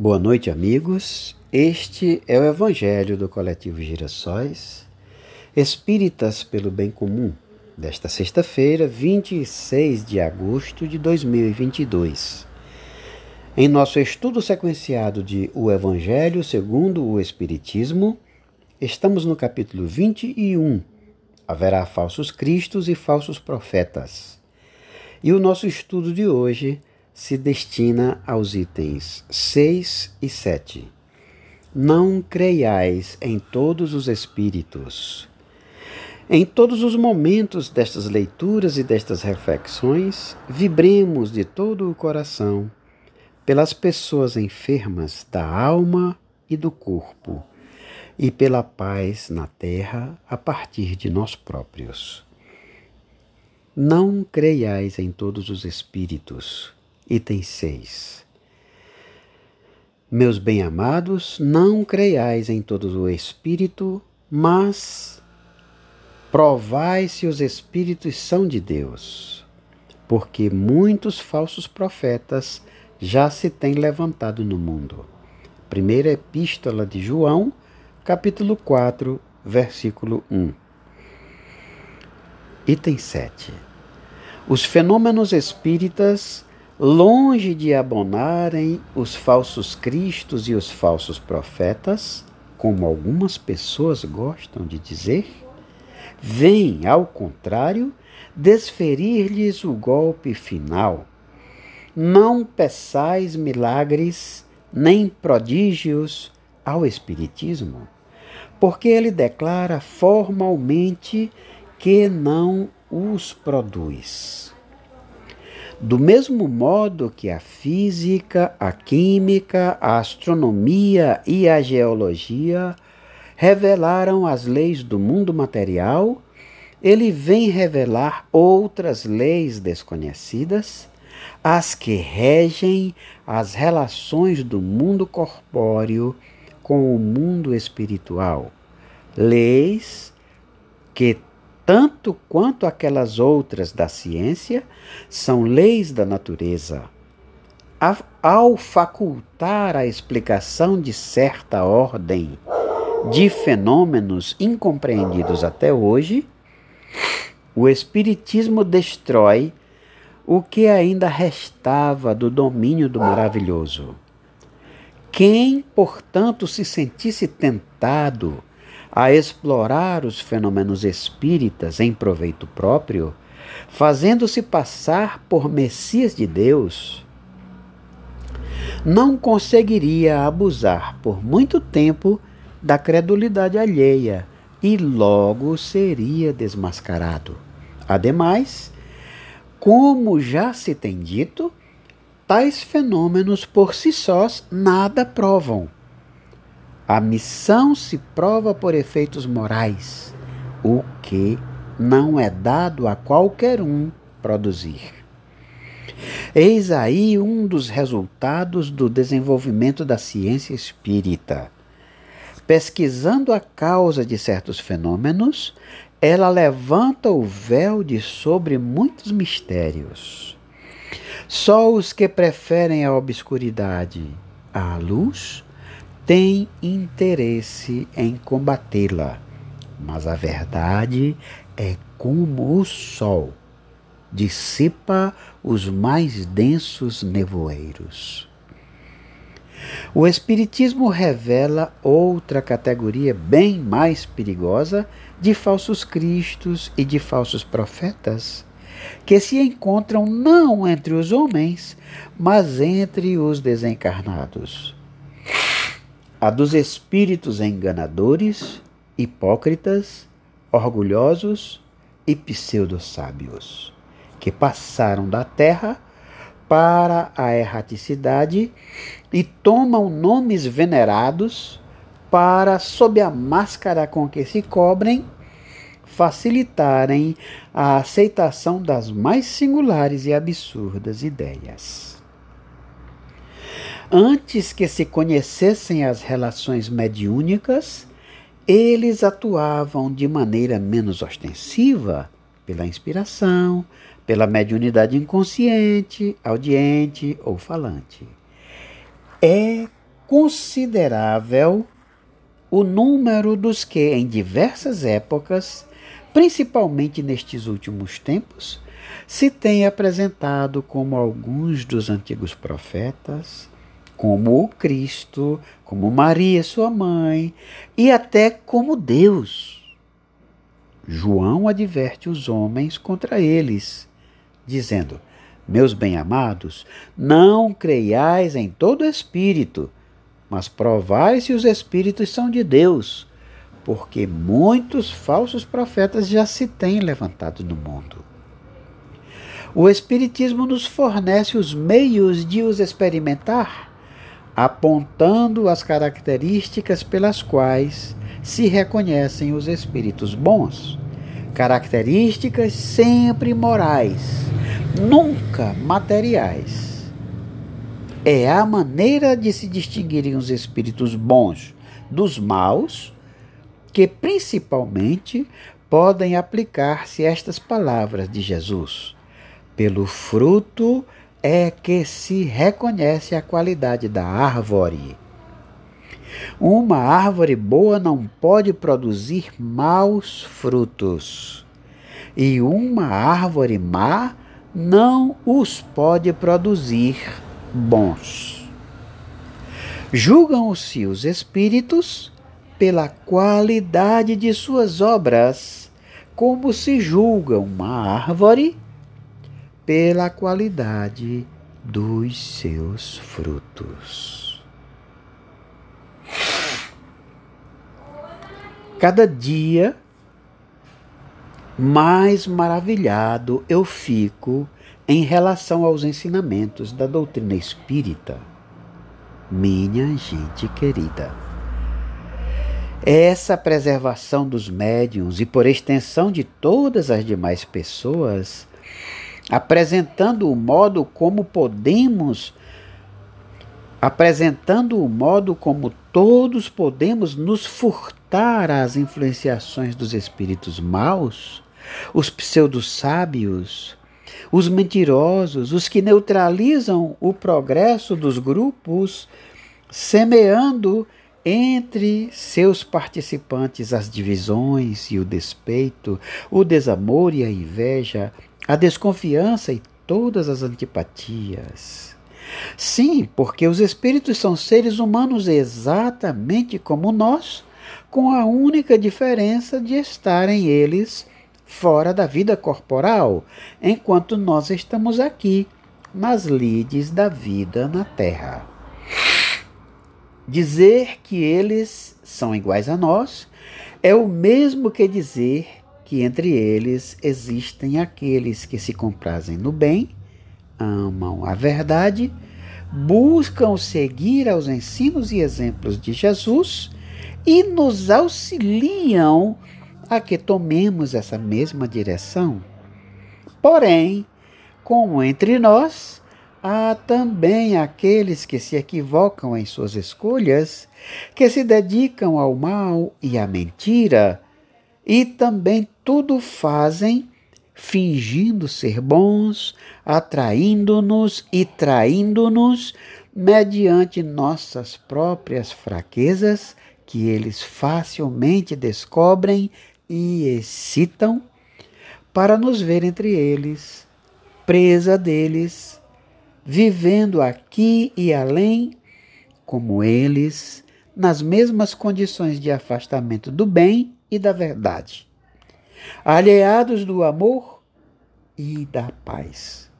Boa noite, amigos. Este é o Evangelho do Coletivo Girassóis, Espíritas pelo Bem Comum, desta sexta-feira, 26 de agosto de 2022. Em nosso estudo sequenciado de O Evangelho segundo o Espiritismo, estamos no capítulo 21. Haverá falsos cristos e falsos profetas. E o nosso estudo de hoje se destina aos itens 6 e 7. Não creiais em todos os espíritos. Em todos os momentos destas leituras e destas reflexões, vibremos de todo o coração pelas pessoas enfermas da alma e do corpo e pela paz na terra a partir de nós próprios. Não creiais em todos os espíritos Item 6. Meus bem-amados, não creiais em todo o Espírito, mas provai se os Espíritos são de Deus, porque muitos falsos profetas já se têm levantado no mundo. Primeira Epístola de João, capítulo 4, versículo 1. Item 7. Os fenômenos espíritas longe de abonarem os falsos cristos e os falsos profetas, como algumas pessoas gostam de dizer, vem, ao contrário, desferir-lhes o golpe final. Não peçais milagres nem prodígios ao Espiritismo, porque ele declara formalmente que não os produz. Do mesmo modo que a física, a química, a astronomia e a geologia revelaram as leis do mundo material, ele vem revelar outras leis desconhecidas, as que regem as relações do mundo corpóreo com o mundo espiritual. Leis que tanto quanto aquelas outras da ciência, são leis da natureza. Ao facultar a explicação de certa ordem de fenômenos incompreendidos até hoje, o Espiritismo destrói o que ainda restava do domínio do maravilhoso. Quem, portanto, se sentisse tentado a explorar os fenômenos espíritas em proveito próprio, fazendo-se passar por Messias de Deus, não conseguiria abusar por muito tempo da credulidade alheia e logo seria desmascarado. Ademais, como já se tem dito, tais fenômenos por si sós nada provam a missão se prova por efeitos morais, o que não é dado a qualquer um produzir. Eis aí um dos resultados do desenvolvimento da ciência espírita. Pesquisando a causa de certos fenômenos, ela levanta o véu de sobre muitos mistérios. Só os que preferem a obscuridade à luz tem interesse em combatê-la, mas a verdade é como o sol dissipa os mais densos nevoeiros. O Espiritismo revela outra categoria bem mais perigosa de falsos cristos e de falsos profetas, que se encontram não entre os homens, mas entre os desencarnados a dos espíritos enganadores, hipócritas, orgulhosos e pseudo-sábios, que passaram da terra para a erraticidade e tomam nomes venerados para, sob a máscara com que se cobrem, facilitarem a aceitação das mais singulares e absurdas ideias. Antes que se conhecessem as relações mediúnicas, eles atuavam de maneira menos ostensiva pela inspiração, pela mediunidade inconsciente, audiente ou falante. É considerável o número dos que, em diversas épocas, principalmente nestes últimos tempos, se tem apresentado como alguns dos antigos profetas, como o Cristo, como Maria, sua mãe, e até como Deus. João adverte os homens contra eles, dizendo: Meus bem-amados, não creiais em todo espírito, mas provai se os espíritos são de Deus, porque muitos falsos profetas já se têm levantado no mundo. O Espiritismo nos fornece os meios de os experimentar, apontando as características pelas quais se reconhecem os espíritos bons. Características sempre morais, nunca materiais. É a maneira de se distinguirem os espíritos bons dos maus que principalmente podem aplicar-se estas palavras de Jesus. Pelo fruto é que se reconhece a qualidade da árvore. Uma árvore boa não pode produzir maus frutos, e uma árvore má não os pode produzir bons. Julgam-se os espíritos pela qualidade de suas obras, como se julga uma árvore pela qualidade dos seus frutos. Cada dia mais maravilhado eu fico em relação aos ensinamentos da doutrina espírita. Minha gente querida. Essa preservação dos médiums e, por extensão, de todas as demais pessoas, apresentando o modo como podemos, apresentando o modo como todos podemos nos furtar às influenciações dos espíritos maus, os pseudo-sábios, os mentirosos, os que neutralizam o progresso dos grupos, semeando entre seus participantes as divisões e o despeito, o desamor e a inveja, a desconfiança e todas as antipatias. Sim, porque os espíritos são seres humanos exatamente como nós, com a única diferença de estarem eles fora da vida corporal, enquanto nós estamos aqui, nas lides da vida na Terra. Dizer que eles são iguais a nós é o mesmo que dizer que entre eles existem aqueles que se comprazem no bem, amam a verdade, buscam seguir aos ensinos e exemplos de Jesus e nos auxiliam a que tomemos essa mesma direção. Porém, como entre nós, Há também aqueles que se equivocam em suas escolhas, que se dedicam ao mal e à mentira, e também tudo fazem fingindo ser bons, atraindo-nos e traindo-nos mediante nossas próprias fraquezas, que eles facilmente descobrem e excitam, para nos ver entre eles, presa deles vivendo aqui e além, como eles, nas mesmas condições de afastamento do bem e da verdade, alheados do amor e da paz.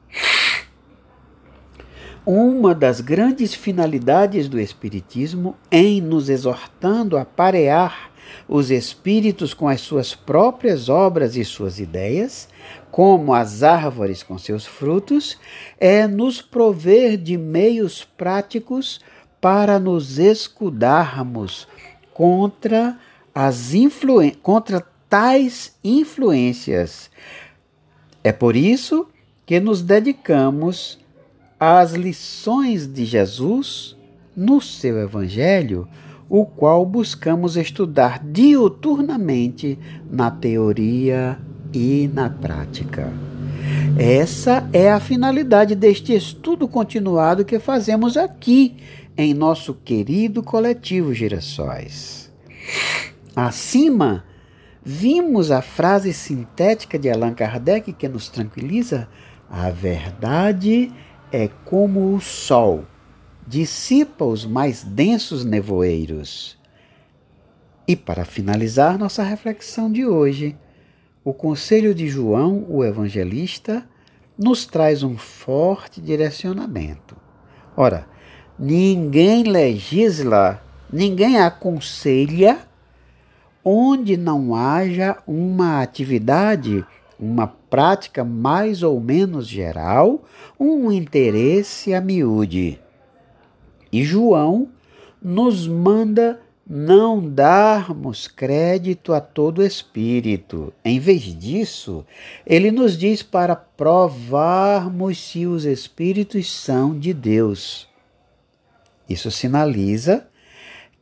Uma das grandes finalidades do Espiritismo, em nos exortando a parear os espíritos com as suas próprias obras e suas ideias, como as árvores com seus frutos, é nos prover de meios práticos para nos escudarmos contra as influen contra tais influências. É por isso que nos dedicamos às lições de Jesus no seu evangelho o qual buscamos estudar diuturnamente na teoria e na prática. Essa é a finalidade deste estudo continuado que fazemos aqui em nosso querido coletivo Girassóis. Acima, vimos a frase sintética de Allan Kardec que nos tranquiliza: a verdade é como o sol, dissipa os mais densos nevoeiros. E para finalizar nossa reflexão de hoje, o conselho de João, o evangelista, nos traz um forte direcionamento. Ora, ninguém legisla, ninguém aconselha onde não haja uma atividade, uma prática mais ou menos geral, um interesse a miúde. E João nos manda não darmos crédito a todo espírito. Em vez disso, ele nos diz para provarmos se os espíritos são de Deus. Isso sinaliza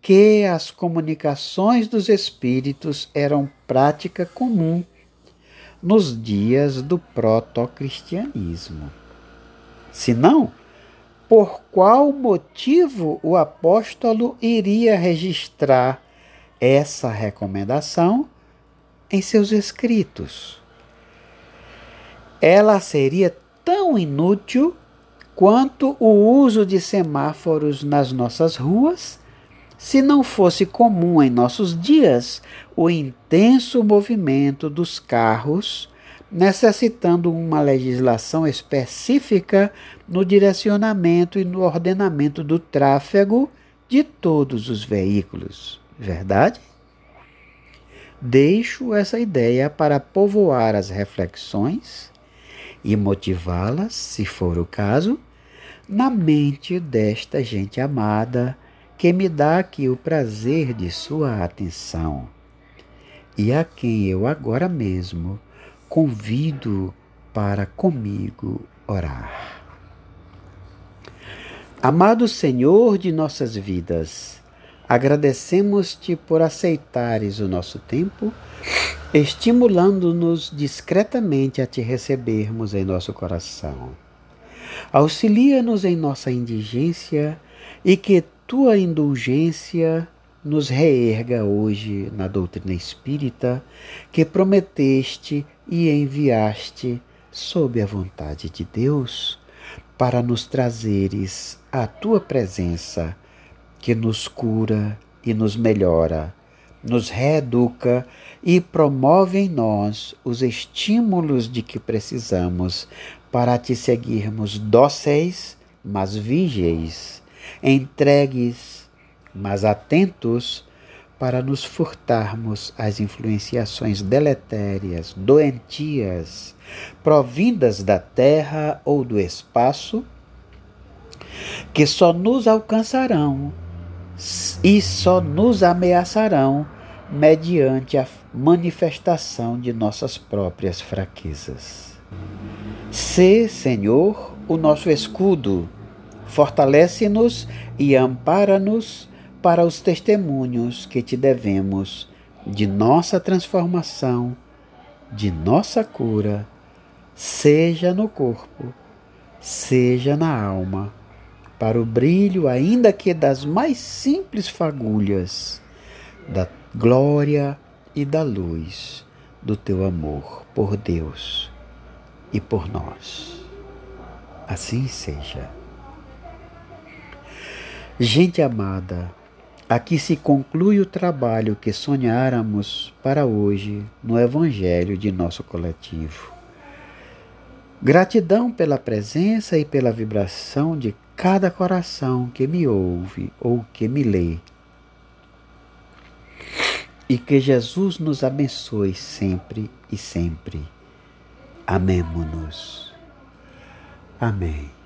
que as comunicações dos espíritos eram prática comum nos dias do proto-cristianismo. Se não, por qual motivo o apóstolo iria registrar essa recomendação em seus escritos? Ela seria tão inútil quanto o uso de semáforos nas nossas ruas se não fosse comum em nossos dias o intenso movimento dos carros necessitando uma legislação específica no direcionamento e no ordenamento do tráfego de todos os veículos. Verdade? Deixo essa ideia para povoar as reflexões e motivá-las, se for o caso, na mente desta gente amada que me dá aqui o prazer de sua atenção e a quem eu agora mesmo convido para comigo orar. Amado Senhor de nossas vidas, agradecemos-te por aceitares o nosso tempo, estimulando-nos discretamente a te recebermos em nosso coração. Auxilia-nos em nossa indigência e que tua indulgência nos reerga hoje na doutrina espírita que prometeste e enviaste sob a vontade de Deus para nos trazeres a tua presença que nos cura e nos melhora, nos reeduca e promove em nós os estímulos de que precisamos para te seguirmos dóceis, mas vigéis, entregues, mas atentos para nos furtarmos as influenciações deletérias, doentias, provindas da terra ou do espaço, que só nos alcançarão e só nos ameaçarão mediante a manifestação de nossas próprias fraquezas. Se, Senhor, o nosso escudo, fortalece-nos e ampara-nos para os testemunhos que te devemos de nossa transformação, de nossa cura, seja no corpo, seja na alma, para o brilho, ainda que das mais simples fagulhas, da glória e da luz do teu amor por Deus e por nós. Assim seja. Gente amada, Aqui se conclui o trabalho que sonháramos para hoje no Evangelho de nosso coletivo. Gratidão pela presença e pela vibração de cada coração que me ouve ou que me lê. E que Jesus nos abençoe sempre e sempre. Amemo-nos. Amém.